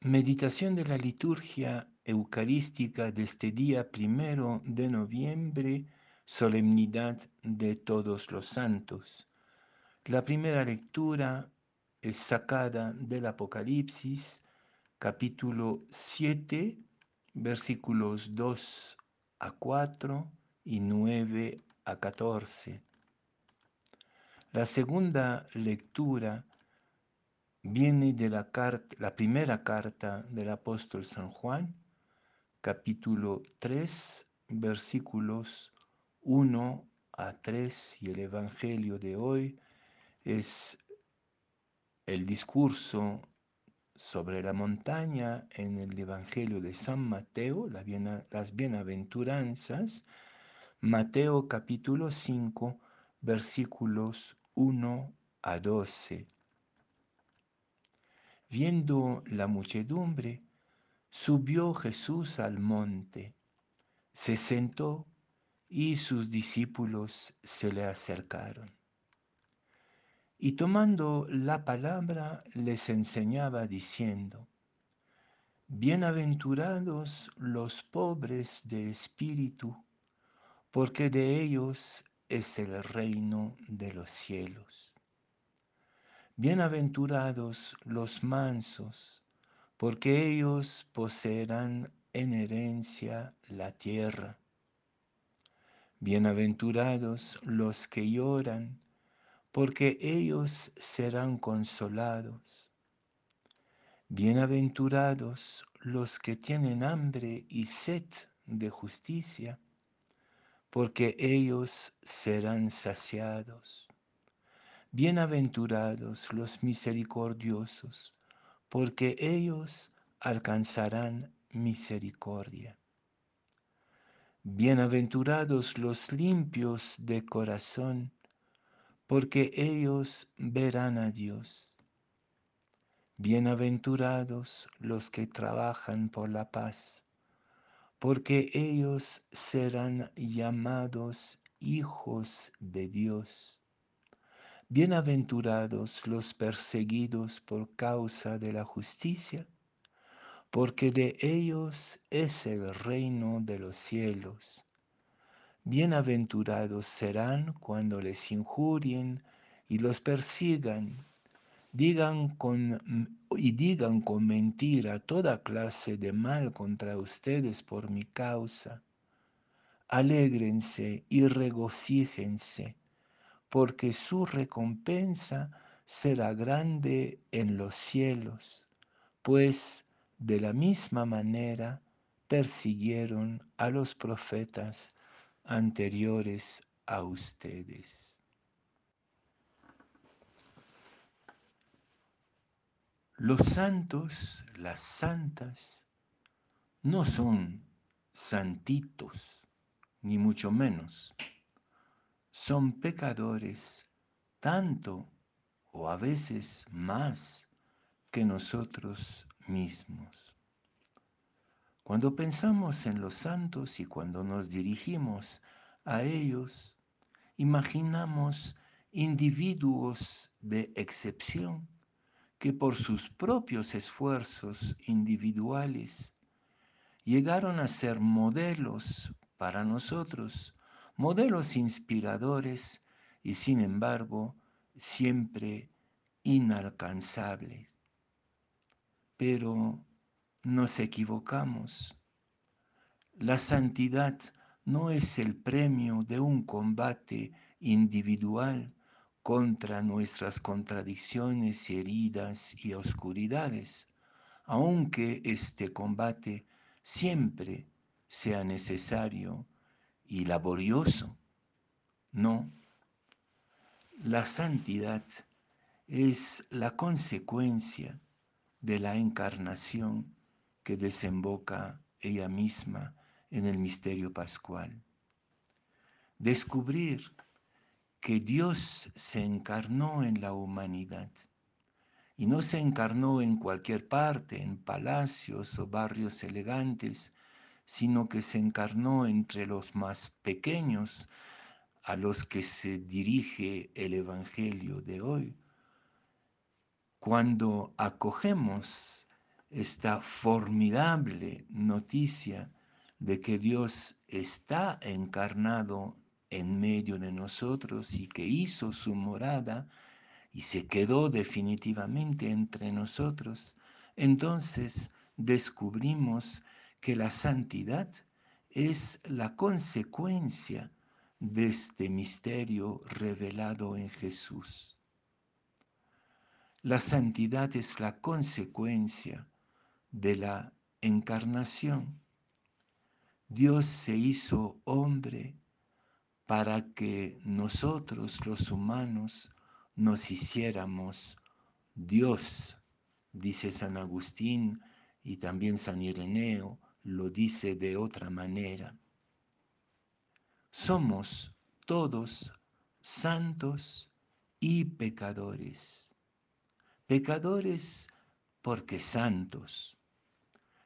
Meditación de la liturgia eucarística de este día primero de noviembre, solemnidad de todos los santos. La primera lectura es sacada del Apocalipsis, capítulo 7, versículos 2 a 4 y 9 a 14. La segunda lectura viene de la, carta, la primera carta del apóstol San Juan, capítulo 3, versículos 1 a 3, y el Evangelio de hoy es el discurso sobre la montaña en el Evangelio de San Mateo, las bienaventuranzas, Mateo capítulo 5, versículos 1 a 12. Viendo la muchedumbre, subió Jesús al monte, se sentó y sus discípulos se le acercaron. Y tomando la palabra les enseñaba diciendo, Bienaventurados los pobres de espíritu, porque de ellos es el reino de los cielos. Bienaventurados los mansos, porque ellos poseerán en herencia la tierra. Bienaventurados los que lloran, porque ellos serán consolados. Bienaventurados los que tienen hambre y sed de justicia, porque ellos serán saciados. Bienaventurados los misericordiosos, porque ellos alcanzarán misericordia. Bienaventurados los limpios de corazón, porque ellos verán a Dios. Bienaventurados los que trabajan por la paz, porque ellos serán llamados hijos de Dios. Bienaventurados los perseguidos por causa de la justicia, porque de ellos es el reino de los cielos. Bienaventurados serán cuando les injurien y los persigan, digan con, y digan con mentira toda clase de mal contra ustedes por mi causa. Alégrense y regocíjense porque su recompensa será grande en los cielos, pues de la misma manera persiguieron a los profetas anteriores a ustedes. Los santos, las santas, no son santitos, ni mucho menos son pecadores tanto o a veces más que nosotros mismos. Cuando pensamos en los santos y cuando nos dirigimos a ellos, imaginamos individuos de excepción que por sus propios esfuerzos individuales llegaron a ser modelos para nosotros modelos inspiradores y sin embargo siempre inalcanzables. Pero nos equivocamos. La santidad no es el premio de un combate individual contra nuestras contradicciones, heridas y oscuridades, aunque este combate siempre sea necesario y laborioso. No, la santidad es la consecuencia de la encarnación que desemboca ella misma en el misterio pascual. Descubrir que Dios se encarnó en la humanidad y no se encarnó en cualquier parte, en palacios o barrios elegantes, sino que se encarnó entre los más pequeños a los que se dirige el Evangelio de hoy. Cuando acogemos esta formidable noticia de que Dios está encarnado en medio de nosotros y que hizo su morada y se quedó definitivamente entre nosotros, entonces descubrimos que la santidad es la consecuencia de este misterio revelado en Jesús. La santidad es la consecuencia de la encarnación. Dios se hizo hombre para que nosotros los humanos nos hiciéramos Dios, dice San Agustín y también San Ireneo lo dice de otra manera. Somos todos santos y pecadores. Pecadores porque santos.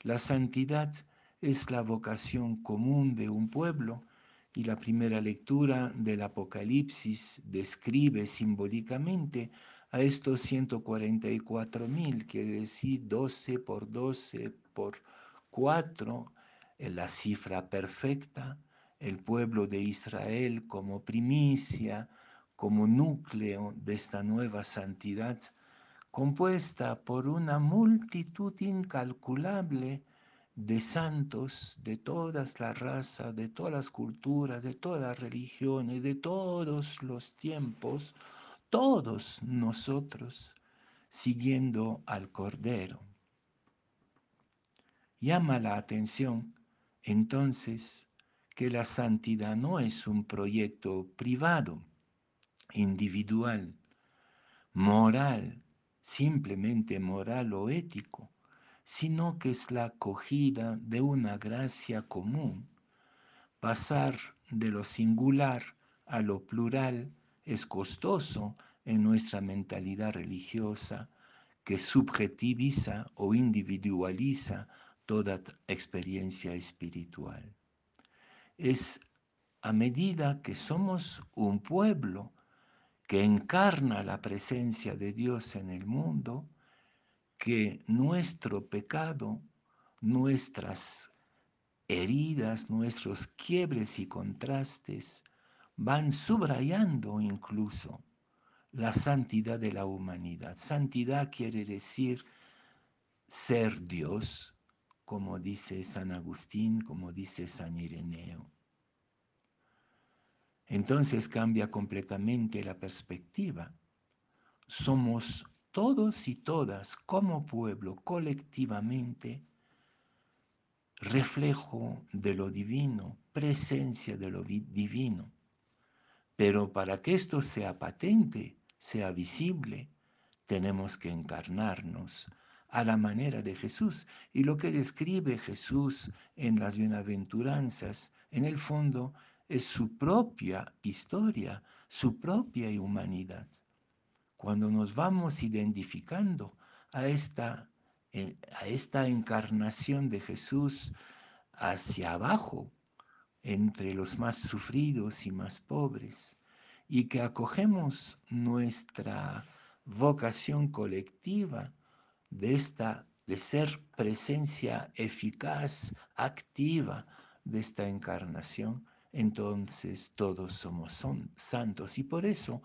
La santidad es la vocación común de un pueblo y la primera lectura del Apocalipsis describe simbólicamente a estos 144 mil, quiere decir 12 por 12 por 4, en la cifra perfecta, el pueblo de Israel como primicia, como núcleo de esta nueva santidad, compuesta por una multitud incalculable de santos de todas las razas, de todas las culturas, de todas las religiones, de todos los tiempos, todos nosotros siguiendo al Cordero. Llama la atención entonces que la santidad no es un proyecto privado, individual, moral, simplemente moral o ético, sino que es la acogida de una gracia común. Pasar de lo singular a lo plural es costoso en nuestra mentalidad religiosa que subjetiviza o individualiza toda experiencia espiritual. Es a medida que somos un pueblo que encarna la presencia de Dios en el mundo, que nuestro pecado, nuestras heridas, nuestros quiebres y contrastes van subrayando incluso la santidad de la humanidad. Santidad quiere decir ser Dios, como dice San Agustín, como dice San Ireneo. Entonces cambia completamente la perspectiva. Somos todos y todas como pueblo colectivamente reflejo de lo divino, presencia de lo divino. Pero para que esto sea patente, sea visible, tenemos que encarnarnos a la manera de Jesús. Y lo que describe Jesús en las bienaventuranzas, en el fondo, es su propia historia, su propia humanidad cuando nos vamos identificando a esta, eh, a esta encarnación de Jesús hacia abajo, entre los más sufridos y más pobres, y que acogemos nuestra vocación colectiva de esta de ser presencia eficaz, activa de esta encarnación, entonces todos somos son, santos. Y por eso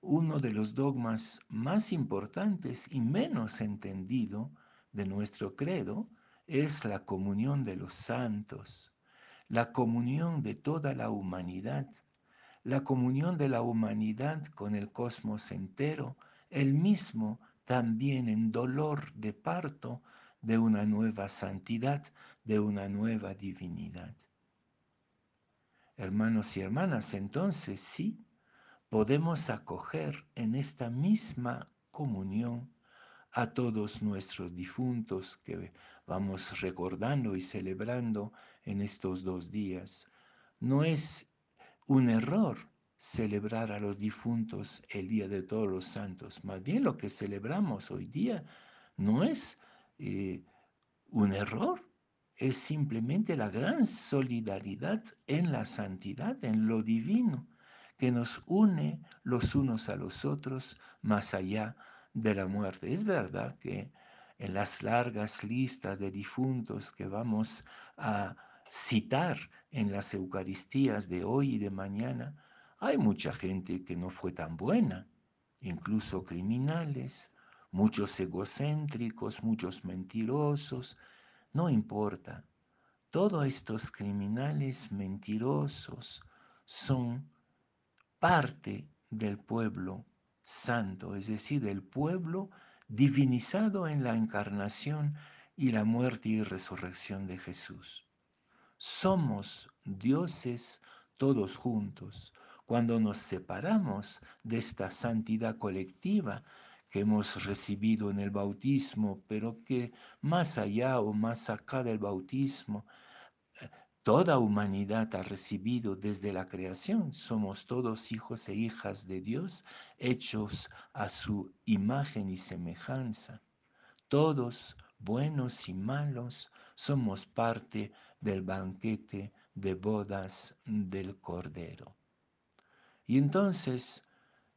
uno de los dogmas más importantes y menos entendido de nuestro credo es la comunión de los santos, la comunión de toda la humanidad, la comunión de la humanidad con el cosmos entero, el mismo también en dolor de parto de una nueva santidad, de una nueva divinidad. Hermanos y hermanas, entonces sí, podemos acoger en esta misma comunión a todos nuestros difuntos que vamos recordando y celebrando en estos dos días. No es un error celebrar a los difuntos el Día de Todos los Santos. Más bien lo que celebramos hoy día no es eh, un error, es simplemente la gran solidaridad en la santidad, en lo divino que nos une los unos a los otros más allá de la muerte. Es verdad que en las largas listas de difuntos que vamos a citar en las Eucaristías de hoy y de mañana, hay mucha gente que no fue tan buena, incluso criminales, muchos egocéntricos, muchos mentirosos, no importa. Todos estos criminales mentirosos son parte del pueblo santo, es decir, del pueblo divinizado en la encarnación y la muerte y resurrección de Jesús. Somos dioses todos juntos. Cuando nos separamos de esta santidad colectiva que hemos recibido en el bautismo, pero que más allá o más acá del bautismo, toda humanidad ha recibido desde la creación. Somos todos hijos e hijas de Dios, hechos a su imagen y semejanza. Todos, buenos y malos, somos parte del banquete de bodas del Cordero. Y entonces,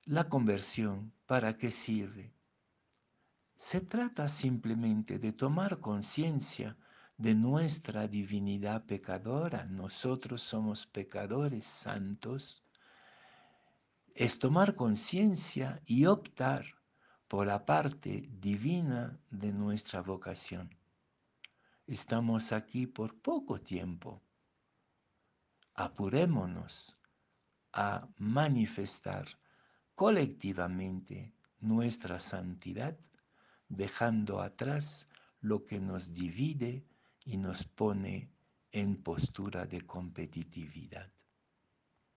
la conversión, ¿para qué sirve? Se trata simplemente de tomar conciencia de nuestra divinidad pecadora. Nosotros somos pecadores santos. Es tomar conciencia y optar por la parte divina de nuestra vocación. Estamos aquí por poco tiempo. Apurémonos a manifestar colectivamente nuestra santidad, dejando atrás lo que nos divide y nos pone en postura de competitividad.